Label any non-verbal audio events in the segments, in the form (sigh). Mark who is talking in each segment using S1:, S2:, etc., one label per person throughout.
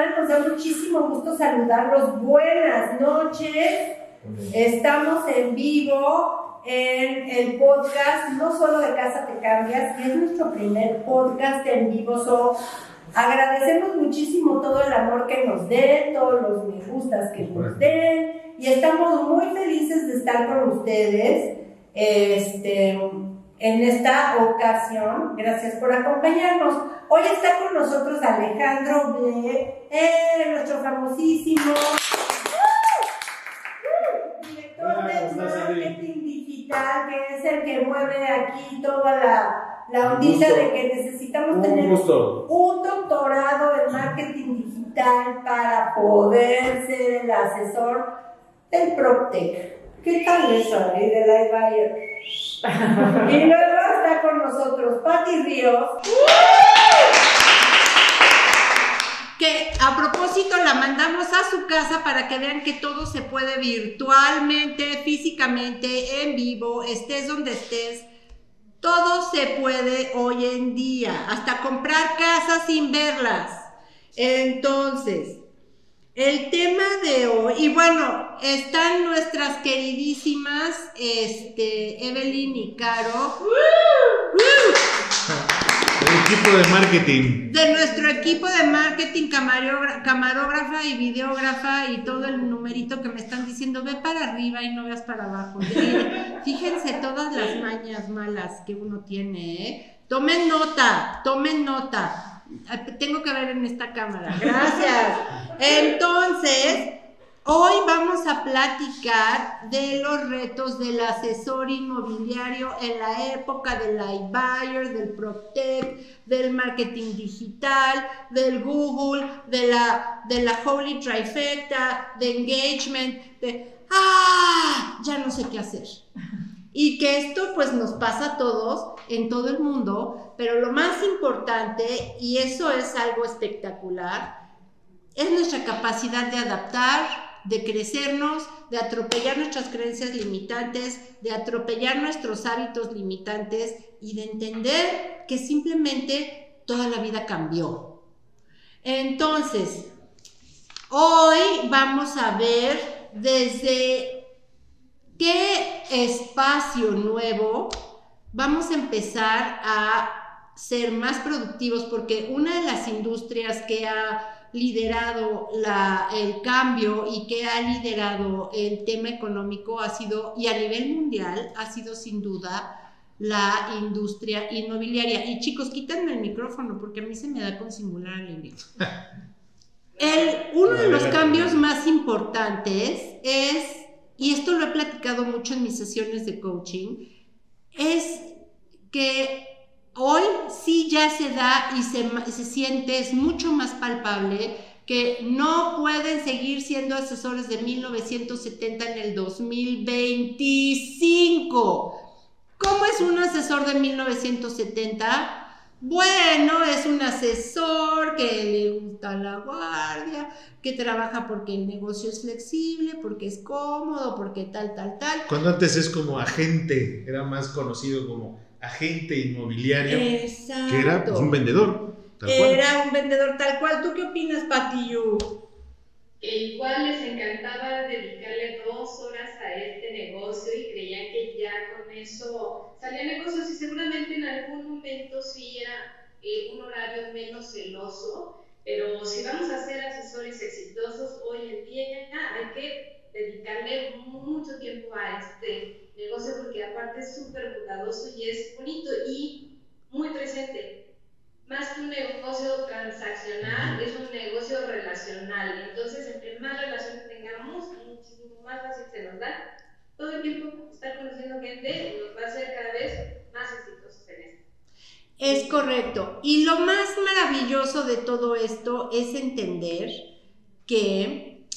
S1: da muchísimo gusto saludarlos. Buenas noches. Estamos en vivo en el podcast, no solo de Casa Te Cambias, que es nuestro primer podcast en vivo. So, agradecemos muchísimo todo el amor que nos den, todos los me gustas que nos den, y estamos muy felices de estar con ustedes. Este, en esta ocasión. Gracias por acompañarnos. Hoy está con nosotros Alejandro Ble, eh, nuestro famosísimo director de marketing digital, que es el que mueve aquí toda la, la ondita de que necesitamos tener un doctorado en marketing digital para poder ser el asesor del PropTech. ¿Qué tal eso, ahí de la (laughs) y luego está con nosotros Patti Ríos. Que a propósito la mandamos a su casa para que vean que todo se puede virtualmente, físicamente, en vivo, estés donde estés. Todo se puede hoy en día, hasta comprar casas sin verlas. Entonces, el tema de hoy, y bueno, están nuestras queridísimas este, Evelyn y Caro.
S2: El equipo de marketing.
S1: De nuestro equipo de marketing, camarógrafa y videógrafa y todo el numerito que me están diciendo, ve para arriba y no veas para abajo. (laughs) Fíjense todas las mañas malas que uno tiene, ¿eh? Tomen nota, tomen nota. Tengo que ver en esta cámara. Gracias. Entonces, hoy vamos a platicar de los retos del asesor inmobiliario en la época del iBuyer, del PropTech, del marketing digital, del Google, de la, de la Holy Trifecta, de engagement, de... ¡Ah! Ya no sé qué hacer. Y que esto pues nos pasa a todos en todo el mundo, pero lo más importante, y eso es algo espectacular, es nuestra capacidad de adaptar, de crecernos, de atropellar nuestras creencias limitantes, de atropellar nuestros hábitos limitantes y de entender que simplemente toda la vida cambió. Entonces, hoy vamos a ver desde ¿Qué espacio nuevo vamos a empezar a ser más productivos? Porque una de las industrias que ha liderado el cambio y que ha liderado el tema económico ha sido, y a nivel mundial, ha sido sin duda la industria inmobiliaria. Y chicos, quítenme el micrófono porque a mí se me da con singular alegría. El, uno de los cambios más importantes es y esto lo he platicado mucho en mis sesiones de coaching, es que hoy sí ya se da y se, se siente, es mucho más palpable que no pueden seguir siendo asesores de 1970 en el 2025. ¿Cómo es un asesor de 1970? Bueno, es un asesor que le gusta la guardia, que trabaja porque el negocio es flexible, porque es cómodo, porque tal, tal, tal.
S2: Cuando antes es como agente, era más conocido como agente inmobiliario,
S1: Exacto.
S2: que era pues, un vendedor.
S1: Tal cual. Era un vendedor tal cual. ¿Tú qué opinas, Patillo?
S3: Que igual les encantaba dedicarle dos horas a este negocio y creían que ya con eso salían negocios y seguramente en algún momento sí era eh, un horario menos celoso, pero si vamos a ser asesores exitosos hoy en día hay que dedicarle mucho tiempo a este negocio porque aparte es súper cuidadoso y es bonito y muy presente más que un negocio transaccional, es un negocio relacional. Entonces, entre más relaciones tengamos, muchísimo más fácil se nos da. Todo el tiempo estar conociendo gente nos va a hacer cada vez más exitosos en esto.
S1: Es correcto. Y lo más maravilloso de todo esto es entender que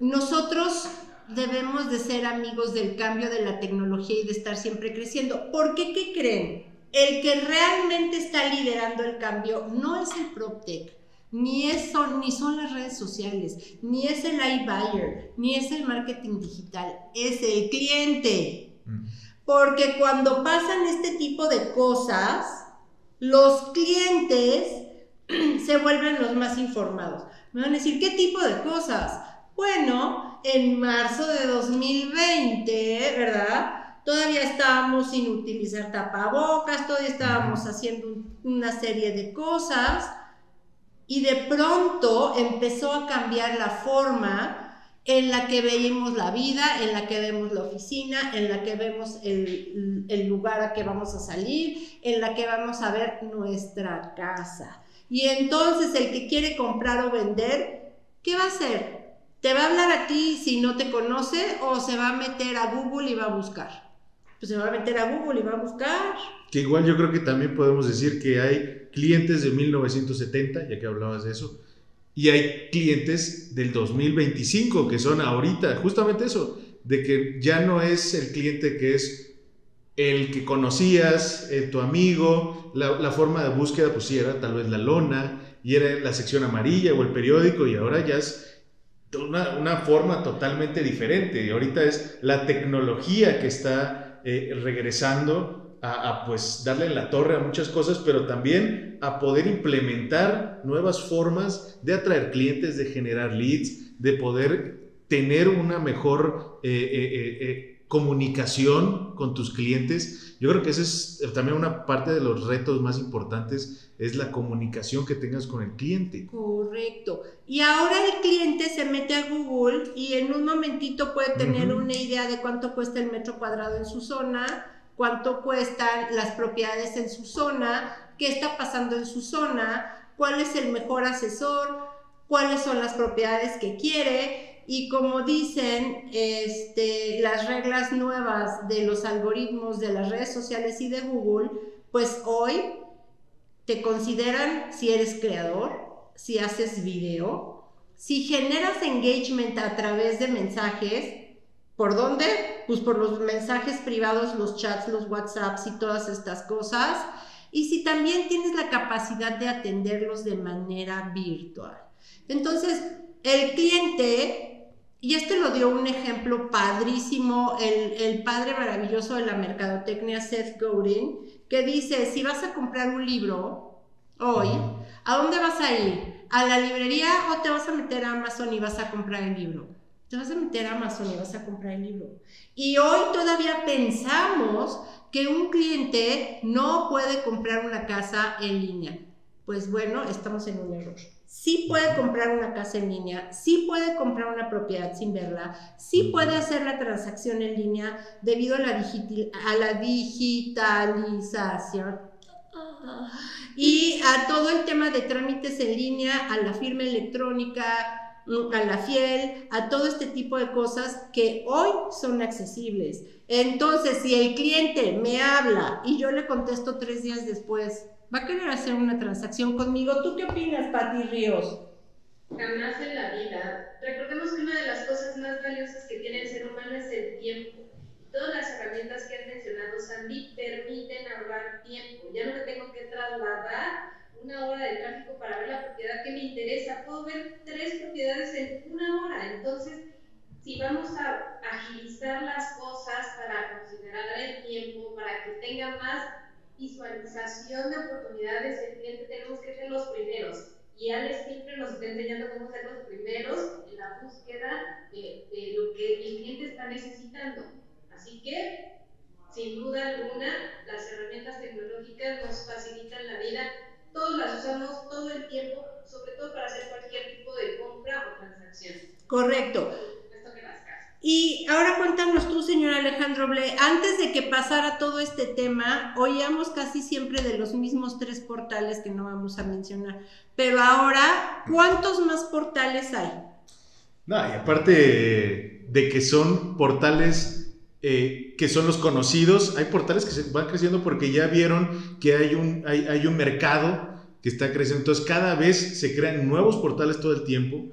S1: nosotros debemos de ser amigos del cambio de la tecnología y de estar siempre creciendo. ¿Por qué? ¿Qué creen? el que realmente está liderando el cambio no es el PropTech, ni, son, ni son las redes sociales, ni es el iBuyer, ni es el marketing digital, es el cliente. Mm. Porque cuando pasan este tipo de cosas, los clientes (clears throat) se vuelven los más informados. Me van a decir, ¿qué tipo de cosas? Bueno, en marzo de 2020, ¿verdad? Todavía estábamos sin utilizar tapabocas, todavía estábamos haciendo una serie de cosas y de pronto empezó a cambiar la forma en la que veíamos la vida, en la que vemos la oficina, en la que vemos el, el, lugar a que vamos a salir, en la que vamos a ver nuestra casa. Y entonces el que quiere comprar o vender, ¿qué va a hacer? ¿Te va a hablar a ti si no te conoce o se va a meter a Google y va a buscar? Pues se va a meter a Google y va a buscar.
S2: Que igual yo creo que también podemos decir que hay clientes de 1970, ya que hablabas de eso, y hay clientes del 2025 que son ahorita, justamente eso, de que ya no es el cliente que es el que conocías, eh, tu amigo, la, forma de búsqueda, pues sí, era tal vez la lona, y era la sección amarilla o el periódico, y ahora ya es una, forma totalmente diferente. Y ahorita es la tecnología que está eh, regresando a, pues darle la torre a muchas cosas, pero también a poder implementar nuevas formas de atraer clientes, de generar leads, de poder tener una mejor eh, eh, comunicación con tus clientes. Yo creo que esa es también una parte de los retos más importantes, es la comunicación que tengas con el cliente.
S1: Correcto. Y ahora el cliente se mete a Google y en un momentito puede tener una idea de cuánto cuesta el metro cuadrado en su zona cuánto cuestan las propiedades en su zona, qué está pasando en su zona, cuál es el mejor asesor, cuáles son las propiedades que quiere y como dicen este, las reglas nuevas de los algoritmos de las redes sociales y de Google, pues hoy te consideran si eres creador, si haces video, si generas engagement a través de mensajes, ¿Por dónde? Pues por los mensajes privados, los chats, los WhatsApps y todas estas cosas. Y si también tienes la capacidad de atenderlos de manera virtual. Entonces, el cliente, y este lo dio un ejemplo padrísimo, el, el padre maravilloso de la mercadotecnia, Seth Godin, que dice, si vas a comprar un libro hoy, ¿a dónde vas a ir? ¿A la librería o te vas a meter a Amazon y vas a comprar el libro? te vas a meter a Amazon y vas a comprar el libro. Y hoy todavía pensamos que un cliente no puede comprar una casa en línea. Pues bueno, estamos en un error. Sí puede comprar una casa en línea, sí puede comprar una propiedad sin verla, sí puede hacer la transacción en línea debido a la, a la digitalización. Y a todo el tema de trámites en línea, a la firma electrónica, a la fiel, a todo este tipo de cosas que hoy son accesibles. Entonces, si el cliente me habla y yo le contesto tres días después, va a querer hacer una transacción conmigo. ¿Tú qué opinas, Pati Ríos?
S3: Jamás en la vida. Recordemos que una de las cosas más valiosas que tiene el ser humano es el tiempo. Todas las herramientas que has mencionado, Sandy, permiten ahorrar tiempo. Ya no me tengo que trasladar una hora de tráfico para ver la propiedad que me interesa. Puedo ver tres propiedades en una hora. Entonces, si vamos a agilizar las cosas para considerar el tiempo, para que tenga más visualización de oportunidades, el cliente tenemos que ser los primeros. Y Alex siempre nos está enseñando cómo ser los primeros en la búsqueda de, de lo que el cliente está necesitando. Así que, sin duda alguna, las herramientas tecnológicas nos facilitan la vida todos las usamos todo el tiempo, sobre todo para hacer cualquier tipo de compra o transacción.
S1: Correcto. Y ahora cuéntanos tú, señor Alejandro Ble, antes de que pasara todo este tema, oíamos casi siempre de los mismos tres portales que no vamos a mencionar, pero ahora, ¿cuántos más portales hay?
S2: No, y aparte de que son portales eh, que son los conocidos. Hay portales que se van creciendo porque ya vieron que hay un, hay, hay un mercado que está creciendo. Entonces cada vez se crean nuevos portales todo el tiempo.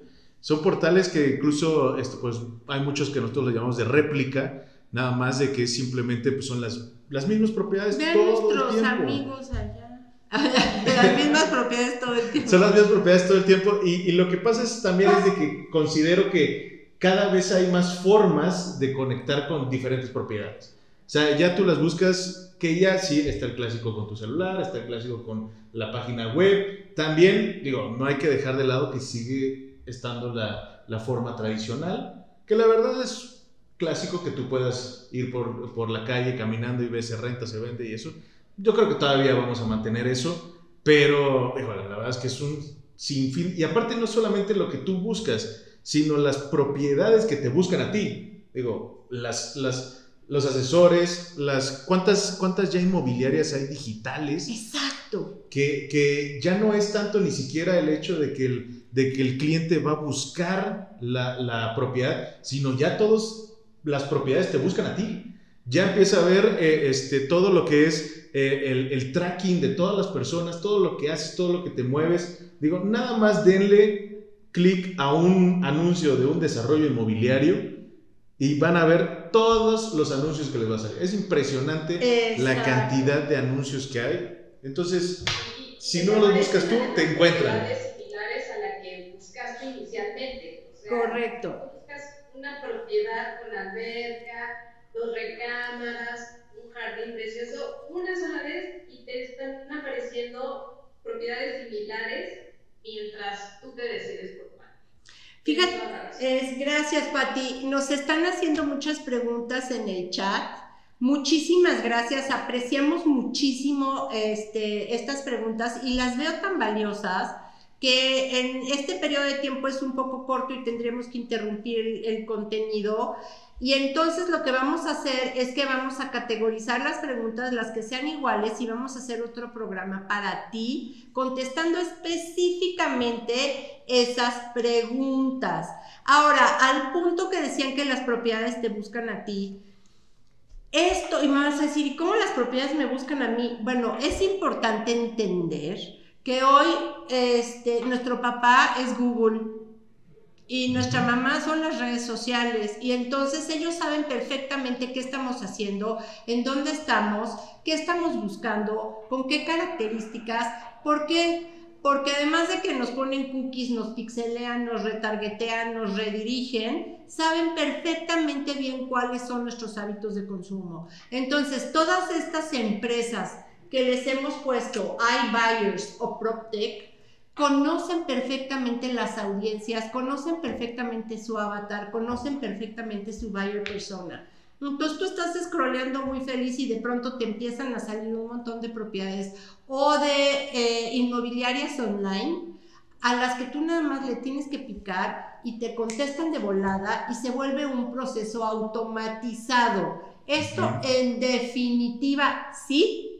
S2: Son portales que incluso, esto, pues hay muchos que nosotros le llamamos de réplica, nada más de que simplemente pues, son las, las mismas propiedades
S1: Vean todo nuestros el tiempo. amigos allá. (laughs) las mismas propiedades todo el tiempo.
S2: Son las mismas propiedades todo el tiempo. Y, y lo que pasa es también es de que considero que cada vez hay más formas de conectar con diferentes propiedades. O sea, ya tú las buscas que ya sí está el clásico con tu celular, está el clásico con la página web. También, digo, no hay que dejar de lado que sigue estando la, la forma tradicional, que la verdad es clásico que tú puedas ir por, por la calle caminando y ves se renta, se vende y eso. Yo creo que todavía vamos a mantener eso, pero la verdad es que es un sinfín. Y aparte no solamente lo que tú buscas, sino las propiedades que te buscan a ti. Digo, las, las, los asesores, las cuántas, cuántas ya inmobiliarias hay digitales.
S1: Exacto.
S2: Que, que ya no es tanto ni siquiera el hecho de que el, de que el cliente va a buscar la, la propiedad, sino ya todas las propiedades te buscan a ti. Ya empieza a ver eh, este, todo lo que es eh, el, el, tracking de todas las personas, todo lo que haces, todo lo que te mueves. Digo, nada más denle clic a un anuncio de un desarrollo inmobiliario y van a ver todos los anuncios que les va a salir. Es impresionante la cantidad de anuncios que hay. Entonces, si no los buscas tú, te encuentran.
S3: similares a la que buscaste inicialmente.
S1: Correcto.
S3: Buscas una propiedad con alberca, dos recámaras, un jardín precioso, una sola vez y te están apareciendo propiedades similares mientras tú te decides por cuál.
S1: Fíjate, es, gracias Pati. Nos están haciendo muchas preguntas en el chat. Muchísimas gracias, apreciamos muchísimo este, estas preguntas y las veo tan valiosas que en este periodo de tiempo es un poco corto y tendremos que interrumpir el, contenido. Y entonces lo que vamos a hacer es que vamos a categorizar las preguntas, las que sean iguales, y vamos a hacer otro programa para ti, contestando específicamente esas preguntas. Ahora, al punto que decían que las propiedades te buscan a ti, esto, y me vas a decir, ¿y cómo las propiedades me buscan a mí? Bueno, es importante entender que hoy este, nuestro papá es Google y nuestra mamá son las redes sociales y entonces ellos saben perfectamente qué estamos haciendo, en dónde estamos, qué estamos buscando, con qué características, por qué. Porque además de que nos ponen cookies, nos pixelean, nos retargetean, nos redirigen, saben perfectamente bien cuáles son nuestros hábitos de consumo. Entonces, todas estas empresas que les hemos puesto iBuyers o PropTech, conocen perfectamente las audiencias, conocen perfectamente su avatar, conocen perfectamente su buyer persona. Entonces tú estás scrolleando muy feliz y de pronto te empiezan a salir un montón de propiedades o de eh, inmobiliarias online a las que tú nada más le tienes que picar y te contestan de volada y se vuelve un proceso automatizado. Esto en definitiva sí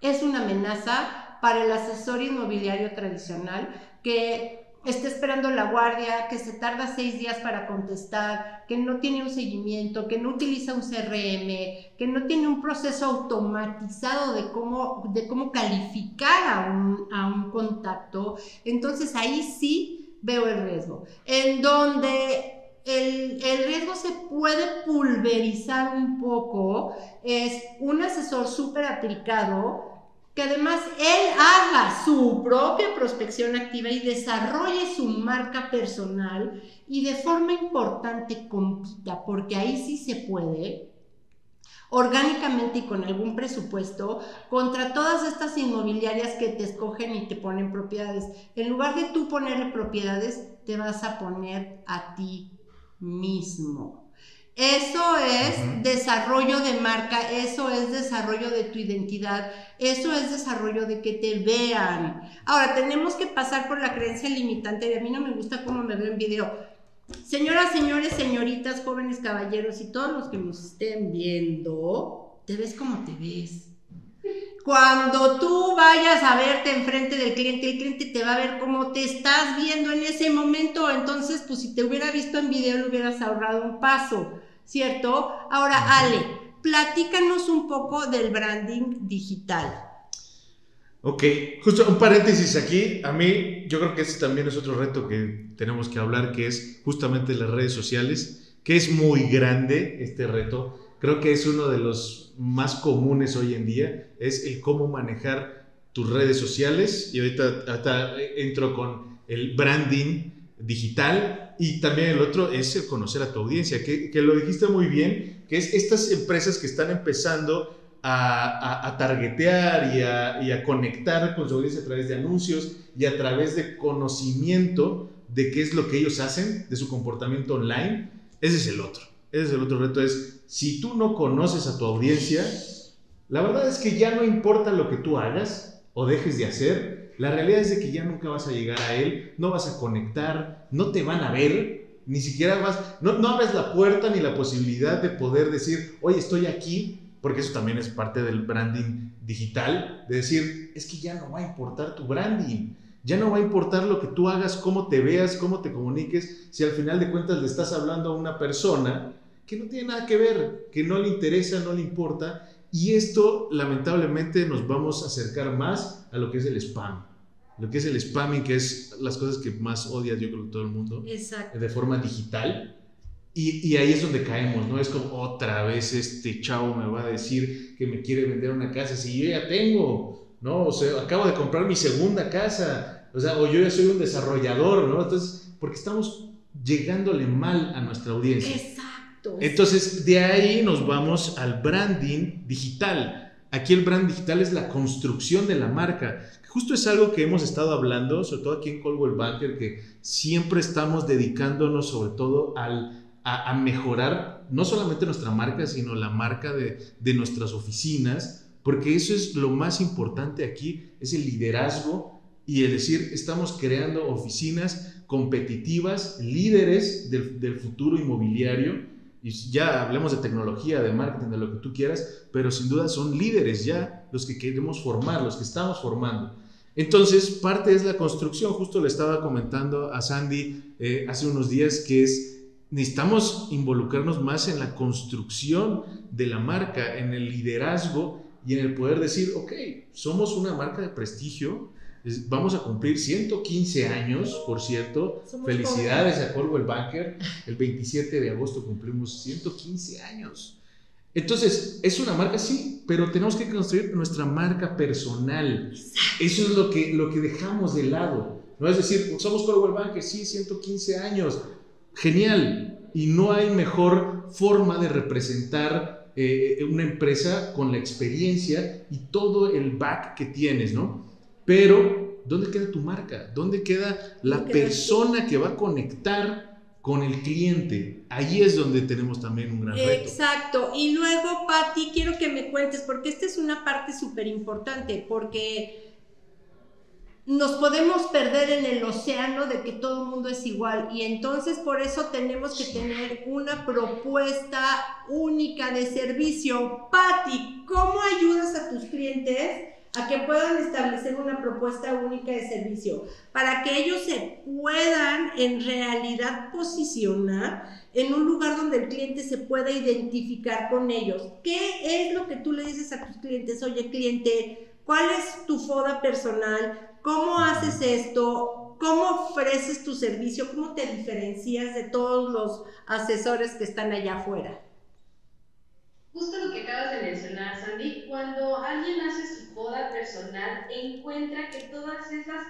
S1: es una amenaza para el asesor inmobiliario tradicional que está esperando la guardia, que se tarda seis días para contestar, que no tiene un seguimiento, que no utiliza un CRM, que no tiene un proceso automatizado de cómo, de cómo calificar a un, a un contacto, entonces ahí sí veo el riesgo. En donde el, riesgo se puede pulverizar un poco, es un asesor súper aplicado que además él haga su propia prospección activa y desarrolle su marca personal y de forma importante compita, porque ahí sí se puede, orgánicamente y con algún presupuesto, contra todas estas inmobiliarias que te escogen y te ponen propiedades. En lugar de tú ponerle propiedades, te vas a poner a ti mismo. Eso es desarrollo de marca, eso es desarrollo de tu identidad, eso es desarrollo de que te vean. Ahora, tenemos que pasar por la creencia limitante de a mí no me gusta cómo me veo en video. Señoras, señores, señoritas, jóvenes, caballeros y todos los que nos estén viendo, te ves como te ves. Cuando tú vayas a verte enfrente del cliente, el cliente te va a ver cómo te estás viendo en ese momento. Entonces, pues si te hubiera visto en video, le hubieras ahorrado un paso. ¿cierto? Ahora, Ale, platícanos un poco del branding digital.
S2: Ok, justo un paréntesis aquí. A mí, yo creo que ese también es otro reto que tenemos que hablar, que es justamente las redes sociales, que es muy grande este reto. Creo que es uno de los más comunes hoy en día, es el cómo manejar tus redes sociales. Y ahorita, ahorita entro con el branding digital y también el otro es el conocer a tu audiencia, que, que, lo dijiste muy bien, que es estas empresas que están empezando a, a, targetear y a, y a, conectar con su audiencia a través de anuncios y a través de conocimiento de qué es lo que ellos hacen, de su comportamiento online, ese es el otro. Ese es el otro reto, es si tú no conoces a tu audiencia, la verdad es que ya no importa lo que tú hagas o dejes de hacer, la realidad es de que ya nunca vas a llegar a él, no vas a conectar, no te van a ver, ni siquiera vas, no, no abres la puerta ni la posibilidad de poder decir, oye, estoy aquí, porque eso también es parte del branding digital, de decir, es que ya no va a importar tu branding, ya no va a importar lo que tú hagas, cómo te veas, cómo te comuniques, si al final de cuentas le estás hablando a una persona que no tiene nada que ver, que no le interesa, no le importa, y esto lamentablemente nos vamos a acercar más a lo que es el spam lo que es el spamming, que es las cosas que más odia yo creo todo el mundo,
S1: Exacto.
S2: de forma digital. Y, y, ahí es donde caemos, ¿no? Es como otra vez este chavo me va a decir que me quiere vender una casa si yo ya tengo, ¿no? O sea, acabo de comprar mi segunda casa, o sea, o yo ya soy un desarrollador, ¿no? Entonces, porque estamos llegándole mal a nuestra audiencia.
S1: Exacto.
S2: Entonces, de ahí nos vamos al branding digital. Aquí el brand digital es la construcción de la marca. Justo es algo que hemos estado hablando, sobre todo aquí en Coldwell Banker, que siempre estamos dedicándonos sobre todo al, a, mejorar no solamente nuestra marca, sino la marca de, de nuestras oficinas, porque eso es lo más importante aquí, es el liderazgo y es decir, estamos creando oficinas competitivas, líderes del, del futuro inmobiliario y ya hablemos de tecnología, de marketing, de lo que tú quieras, pero sin duda son líderes ya los que queremos formar, los que estamos formando. Entonces, parte es la construcción, justo le estaba comentando a Sandy eh, hace unos días, que es, necesitamos involucrarnos más en la construcción de la marca, en el liderazgo y en el poder decir, ok, somos una marca de prestigio, vamos a cumplir 115 años, por cierto, felicidades a Coldwell Banker, el 27 de agosto cumplimos 115 años. Entonces, es una marca, sí, pero tenemos que construir nuestra marca personal. Eso es lo que, lo que dejamos de lado. No es decir, somos Coldwell Banker, sí, 115 años, genial. Y no hay mejor forma de representar eh, una empresa con la experiencia y todo el back que tienes, ¿no? Pero, ¿dónde queda tu marca? ¿Dónde queda la persona que va a conectar con el cliente. Ahí es donde tenemos también un gran reto.
S1: Exacto. Y luego, Patti, quiero que me cuentes, porque esta es una parte súper importante, porque nos podemos perder en el océano de que todo el mundo es igual y entonces por eso tenemos que tener una propuesta única de servicio. Patti, ¿cómo ayudas a tus clientes? A que puedan establecer una propuesta única de servicio, para que ellos se puedan en realidad posicionar en un lugar donde el cliente se pueda identificar con ellos. ¿Qué es lo que tú le dices a tus clientes? Oye, cliente, ¿cuál es tu foda personal? ¿Cómo haces esto? ¿Cómo ofreces tu servicio? ¿Cómo te diferencias de todos los asesores que están allá afuera?
S3: Justo lo que acabas de mencionar, Sandy, cuando alguien hace boda personal, encuentra que todas esas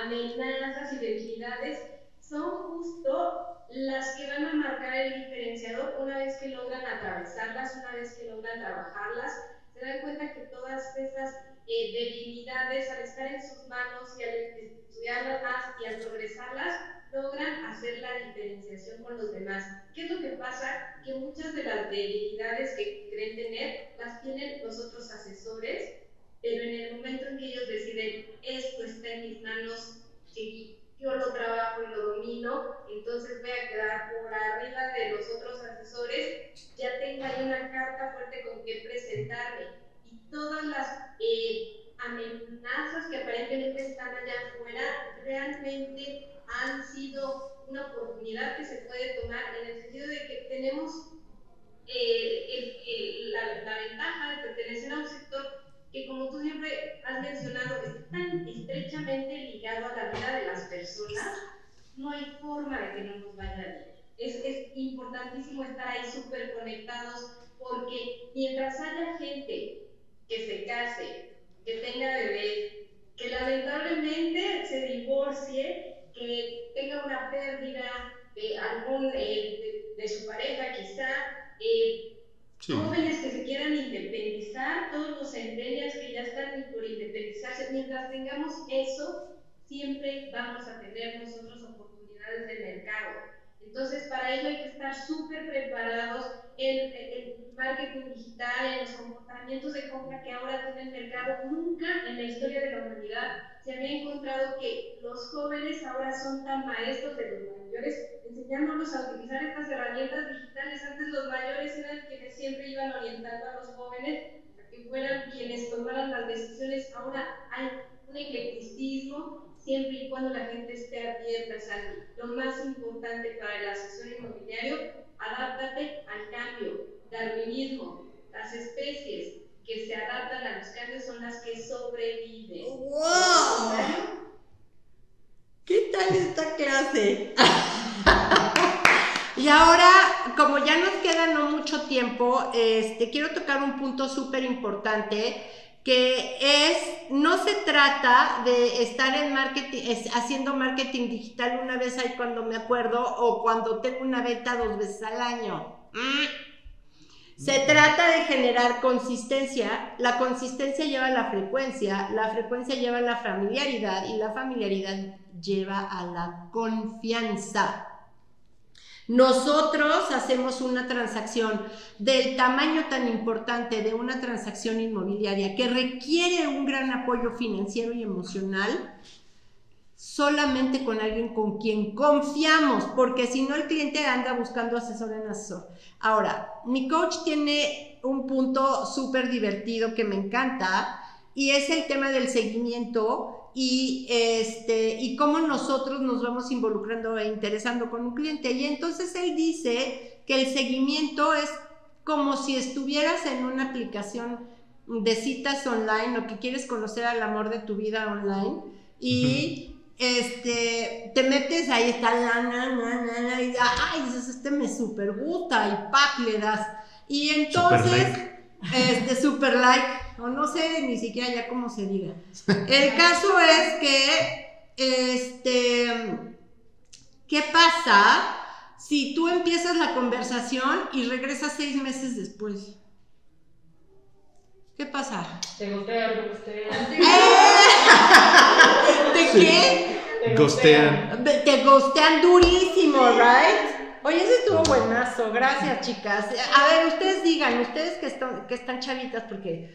S3: amenazas y debilidades son justo las que van a marcar el diferenciador una vez que logran atravesarlas, una vez que logran trabajarlas, se dan cuenta que todas esas eh, debilidades al estar en sus manos y al estudiarlas más y al progresarlas, logran hacer la diferenciación con los demás. ¿Qué es lo que pasa? Que muchas de las debilidades que creen tener las tienen los otros asesores, pero en el momento en que ellos deciden, esto está en mis manos, yo lo trabajo y lo domino, entonces voy a quedar por arriba de los otros asesores, ya tengo ahí una carta fuerte con que presentarme. Y todas las eh, amenazas que aparentemente están allá afuera realmente han sido una oportunidad que se puede tomar en el sentido de que tenemos eh, la, ventaja de pertenecer a un sector que, como tú siempre has mencionado, está tan estrechamente ligado a la vida de las personas, no hay forma de que no nos vaya bien. Es, es importantísimo estar ahí súper conectados porque mientras haya gente que se case, que tenga bebés, que lamentablemente se divorcie, que tenga una pérdida de algún, eh, de, su pareja quizá, eh, Jóvenes que se quieran independizar, todos los centenias que ya están por independizarse, mientras tengamos eso, siempre vamos a tener nosotros oportunidades de mercado. Entonces, para ello hay que estar súper preparados en el marketing digital, en los comportamientos de compra que ahora tiene el mercado. Nunca en la historia de la humanidad se había encontrado que los jóvenes ahora son tan maestros de los mayores, enseñándolos a utilizar estas herramientas digitales. Antes los mayores eran quienes siempre iban orientando a los jóvenes a que fueran quienes tomaran las decisiones. Ahora hay un eclecticismo siempre y cuando la gente esté abierta. O lo más importante para el asesor inmobiliario, adáptate al cambio, darwinismo, las especies que se adaptan a los cambios son las que sobreviven.
S1: ¡Wow! ¿Qué tal esta clase? (laughs) y ahora, como ya nos queda no mucho tiempo, este, quiero tocar un punto súper importante que es, no se trata de estar en marketing, haciendo marketing digital una vez ahí cuando me acuerdo o cuando tengo una venta dos veces al año. Mm. Se trata de generar consistencia. La consistencia lleva a la frecuencia, la frecuencia lleva a la familiaridad y la familiaridad lleva a la confianza. Nosotros hacemos una transacción del tamaño tan importante de una transacción inmobiliaria que requiere un gran apoyo financiero y emocional solamente con alguien con quien confiamos, porque si no el cliente anda buscando asesor en asesor. Ahora, mi coach tiene un punto súper divertido que me encanta y es el tema del seguimiento y, este, y cómo nosotros nos vamos involucrando e interesando con un cliente. Y entonces él dice que el seguimiento es como si estuvieras en una aplicación de citas online o que quieres conocer al amor de tu vida online y este, te metes ahí está la, na, y ay, dices, este me super gusta y pack le das. Y entonces, este, super like, o no sé ni siquiera ya cómo se diga. (laughs) El caso es que, este, ¿qué pasa si tú empiezas la conversación y regresas seis meses después? ¿Qué pasa?
S4: Te gustea, te gustea. (laughs) (laughs)
S1: ¿De qué?
S2: Te gostean.
S1: Te gostean durísimo, ¿right? Oye, ese estuvo buenazo. Gracias, chicas. A ver, ustedes digan, ustedes que están, que están chavitas, porque,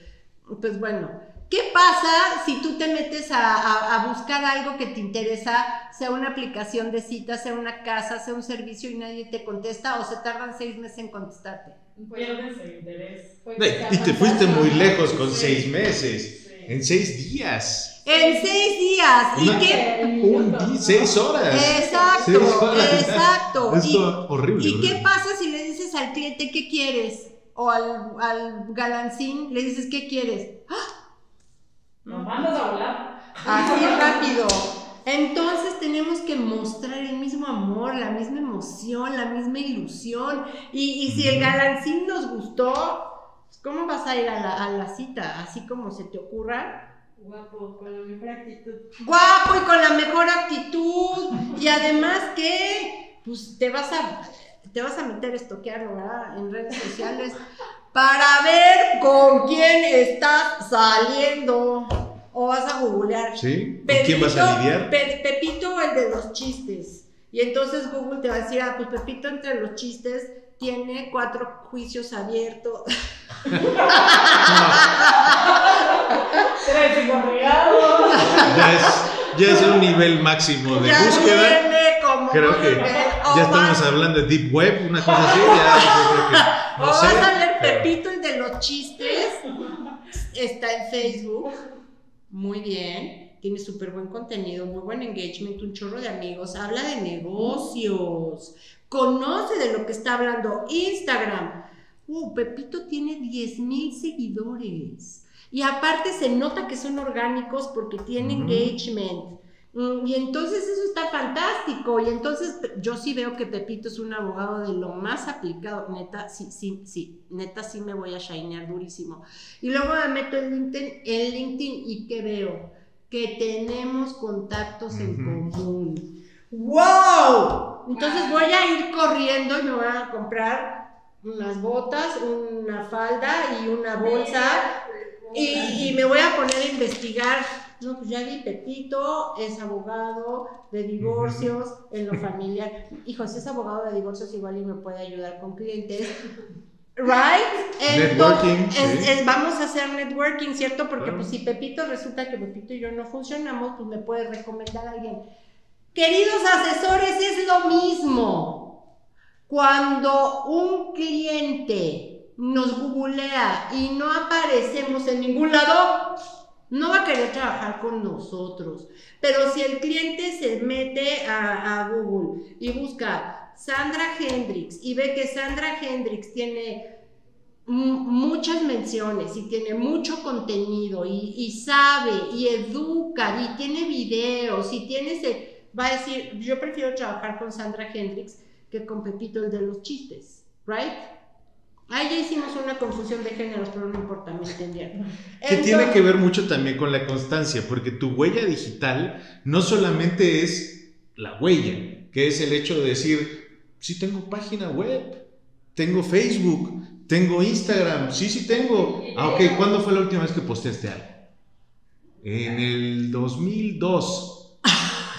S1: pues bueno, ¿qué pasa si tú te metes a, a, buscar algo que te interesa, sea una aplicación de citas, sea una casa, sea un servicio y nadie te contesta o se tardan seis meses en contestarte?
S4: Pierdes el interés.
S2: Y te fuiste muy lejos con seis meses. En seis días.
S1: En seis días. ¿Y qué?
S2: Un, seis horas.
S1: Exacto, exacto. (laughs)
S2: Es horrible.
S1: ¿Y qué pasa si le dices al cliente qué quieres? O al, al galancín le dices qué quieres. ¡Ah!
S4: Nos mandas a volar.
S1: Así (laughs) rápido. Entonces tenemos que mostrar el mismo amor, la misma emoción, la misma ilusión. Y, y si el galancín nos gustó, ¿Cómo vas a ir a la, a la cita? Así como se te ocurra.
S4: Guapo, con la mejor actitud.
S1: Guapo y con la mejor actitud. Y además que, pues te vas a, te vas a meter a estoquearlo, ¿verdad? En redes sociales para ver con quién estás saliendo. O vas a googlear.
S2: ¿Sí? ¿Con quién vas a lidiar?
S1: Pepito, el de los chistes. Y entonces Google te va a decir, ah, pues Pepito entre los chistes tiene cuatro juicios abiertos. (laughs)
S2: ya, es, ya es un nivel máximo de
S1: ya
S2: búsqueda.
S1: Como
S2: creo que ya estamos hablando de Deep Web, una cosa así. Ya,
S1: no o sé, vas a ver Pepito, el de los chistes. Está en Facebook. Muy bien. Tiene súper buen contenido, muy buen engagement, un chorro de amigos. Habla de negocios. Conoce de lo que está hablando. Instagram uh, Pepito tiene 10 mil seguidores. Y aparte se nota que son orgánicos porque tienen engagement. Mm, y entonces eso está fantástico. Y entonces yo sí veo que Pepito es un abogado de lo más aplicado. Neta, sí, sí, sí. Neta, sí me voy a shinear durísimo. Y luego me meto en LinkedIn, en LinkedIn y ¿qué veo? Que tenemos contactos en común. ¡Wow! Entonces voy a ir corriendo y me voy a comprar unas botas, una falda y una bolsa. Y, y me voy a poner a investigar. No, pues ya vi, Pepito es abogado de divorcios en lo familiar. Hijo, si es abogado de divorcios, igual y me puede ayudar con clientes. Right?
S2: Networking,
S1: Entonces,
S2: sí.
S1: es- vamos a hacer networking, ¿cierto? Porque
S2: Claro.
S1: pues si Pepito resulta que Pepito y yo no funcionamos, pues me puede recomendar a alguien. Queridos asesores, es lo mismo. Cuando un cliente nos googlea y no aparecemos en ningún lado, no va a querer trabajar con nosotros. Pero si el cliente se mete a, Google y busca Sandra Hendrix y ve que Sandra Hendrix tiene mu- muchas menciones y tiene mucho contenido y, y sabe y educa y tiene videos y tiene ese, va a decir, yo prefiero trabajar con Sandra Hendrix que con Pepito el de los chistes, ¿right? Ahí ya hicimos una confusión de géneros, pero no importa, me entendieron. (laughs)
S2: Que tiene que ver mucho también con la constancia, porque tu huella digital no solamente es la huella, que es el hecho de decir, sí tengo página web, tengo Facebook, tengo Instagram, sí, sí tengo. Ah, ok, ¿cuándo fue la última vez que posteaste algo? En el 2002.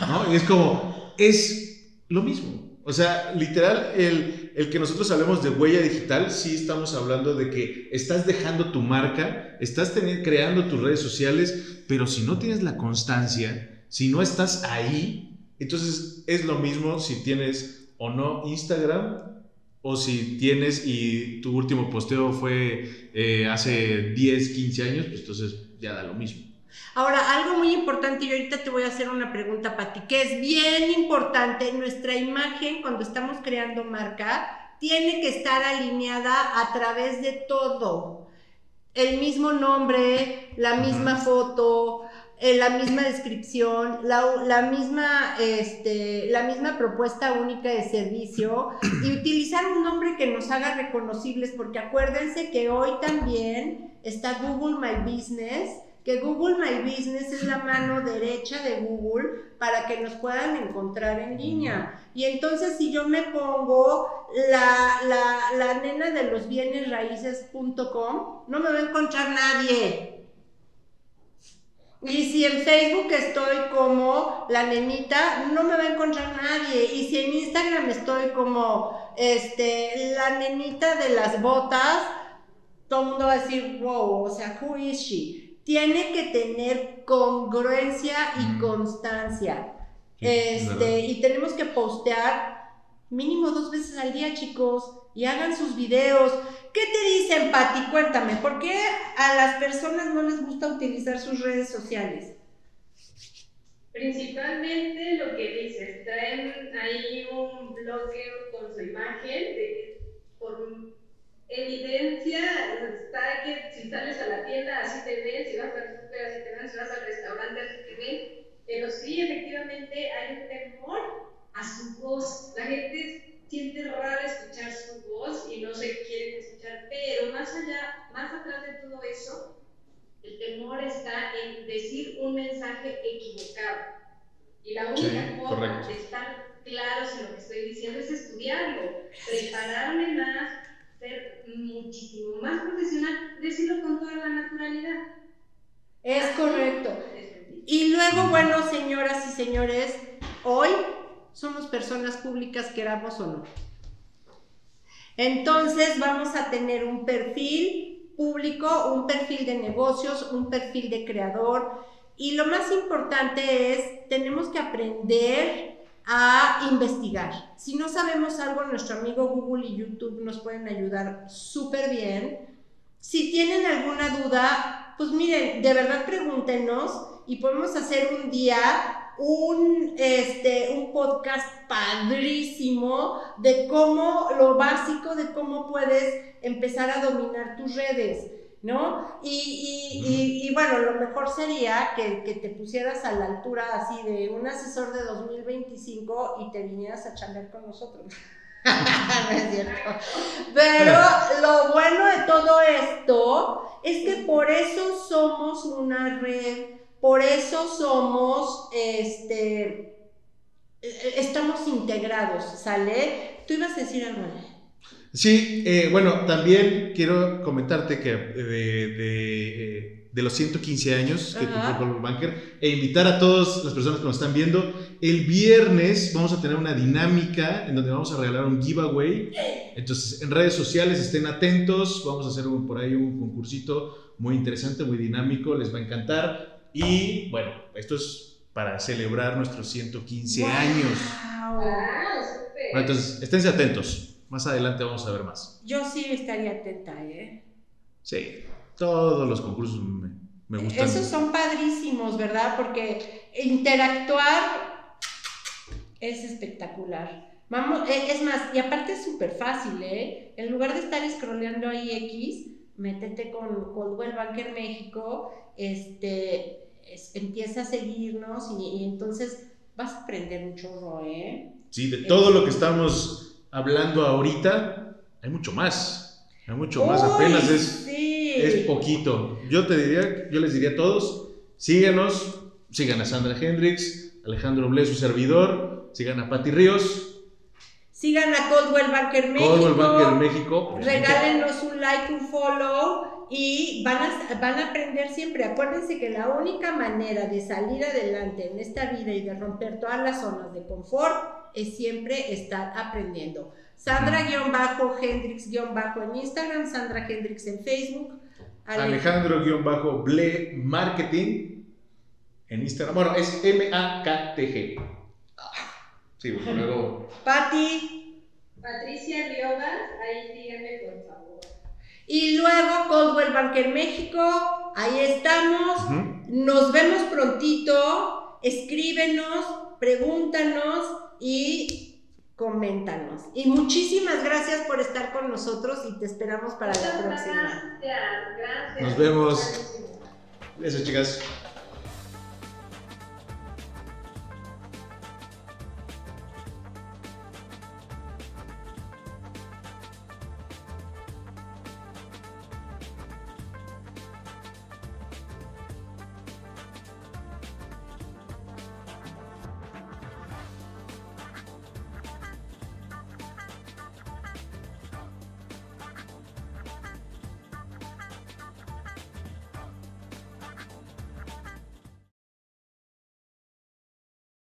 S2: ¿No? Y es como, es lo mismo. O sea, literal, el, el que nosotros hablemos de huella digital, sí estamos hablando de que estás dejando tu marca, estás creando tus redes sociales, pero si no tienes la constancia, si no estás ahí, entonces es lo mismo si tienes o no Instagram o si tienes y tu último posteo fue eh, hace 10, 15 años, pues entonces ya da lo mismo.
S1: Ahora, algo muy importante, y ahorita te voy a hacer una pregunta para ti, que es bien importante, nuestra imagen cuando estamos creando marca tiene que estar alineada a través de todo. El mismo nombre, la misma foto, eh, la misma descripción, la, la misma, este, la misma propuesta única de servicio y (clears throat) utilizar un nombre que nos haga reconocibles, porque acuérdense que hoy también está Google My Business, que Google My Business es la mano derecha de Google para que nos puedan encontrar en línea. Y entonces si yo me pongo la, la, la nena de los bienes raíces.com, no me va a encontrar nadie. Y si en Facebook estoy como la nenita, no me va a encontrar nadie. Y si en Instagram estoy como este, la nenita de las botas, todo el mundo va a decir, wow, o sea, who is she? Tiene que tener congruencia y
S2: Mm.
S1: constancia.
S2: Sí,
S1: Este, y tenemos que postear mínimo dos veces al día, chicos, y hagan sus videos. ¿Qué te dicen, Pati? Cuéntame, ¿por qué a las personas no les gusta utilizar sus redes sociales?
S3: Principalmente lo que dices, traen ahí un bloque con su imagen, de, por evidencia está que si sales a la tienda así te ven, si vas al súper así te ven, si vas al restaurante así te ven, pero sí efectivamente hay un temor a su voz, la gente siente raro escuchar su voz y no se quieren escuchar, pero más allá, más atrás de todo eso, el temor está en decir un mensaje equivocado. Y la única
S2: Sí,
S3: forma de estar claros en lo que estoy diciendo es estudiarlo, prepararme más, ser muchísimo más profesional, decirlo con toda la naturalidad.
S1: Es
S3: Así
S1: correcto. Y luego, bueno, señoras y señores, hoy somos personas públicas, queramos o no. Entonces vamos a tener un perfil público, un perfil de negocios, un perfil de creador. Y lo más importante es, tenemos que aprender a investigar. Si no sabemos algo, nuestro amigo Google y YouTube nos pueden ayudar súper bien. Si tienen alguna duda, pues miren, de verdad pregúntenos y podemos hacer un día un, este, un podcast padrísimo de cómo, lo básico de cómo puedes empezar a dominar tus redes, ¿no? Y, y, bueno, lo mejor sería que, que, te pusieras a la altura así de un asesor de 2025 y te vinieras a chambear con nosotros. (laughs) no es cierto. Pero lo bueno de todo esto es que por eso somos una red, por eso somos, este, estamos integrados, ¿sale? Tú ibas a decir algo.
S2: Sí, eh, bueno, también quiero comentarte que eh, de, de, eh, de los 115 años que cumplió Coldwell Banker e invitar a todas las personas que nos están viendo. El viernes vamos a tener una dinámica en donde vamos a regalar un giveaway. Entonces, en redes sociales estén atentos. Vamos a hacer un- por ahí un concursito muy interesante, muy dinámico. Les va a encantar. Y bueno, esto es para celebrar nuestros 115 años.
S1: Wow.
S3: Ah.
S2: Bueno, entonces, esténse atentos. Más adelante vamos a ver más.
S1: Yo sí estaría atenta, ¿eh?
S2: Sí, todos los concursos me, me gustan.
S1: Esos son padrísimos, ¿verdad? Porque interactuar es espectacular. Vamos, eh, es más, y aparte es súper fácil, ¿eh? En lugar de estar scrolleando ahí X, métete con Coldwell Banker México, este, es- empieza a seguirnos y, y entonces vas a aprender un chorro, ¿eh?
S2: Sí, de todo lo que estamos hablando ahorita, hay mucho más. Hay mucho más.
S1: Uy,
S2: Apenas es,
S1: sí.
S2: es poquito. Yo te diría, yo les diría a todos, síganos, sigan a Sandra Hendrix, Alejandro Ble, su servidor, sigan a Patti Ríos,
S1: Sigan a Coldwell Banker México.
S2: Coldwell Banker México.
S1: Regálenos un like, un follow y van a, van a aprender siempre. Acuérdense que la única manera de salir adelante en esta vida y de romper todas las zonas de confort es siempre estar aprendiendo. Sandra-Hendrix- en Instagram, Sandra Hendrix en Facebook. Ale-
S2: Alejandro-Ble Marketing en Instagram. Bueno, es M-A-K-T-G. Sí, porque luego.
S1: Patti.
S3: Patricia Riobas, ahí síganme por favor.
S1: Y luego Coldwell Banker México. Ahí estamos. Nos vemos prontito. Escríbenos, pregúntanos y coméntanos. Y muchísimas gracias por estar con nosotros y te esperamos para la
S3: Muchas
S1: próxima.
S3: gracias, gracias.
S2: Nos vemos. Eso, chicas.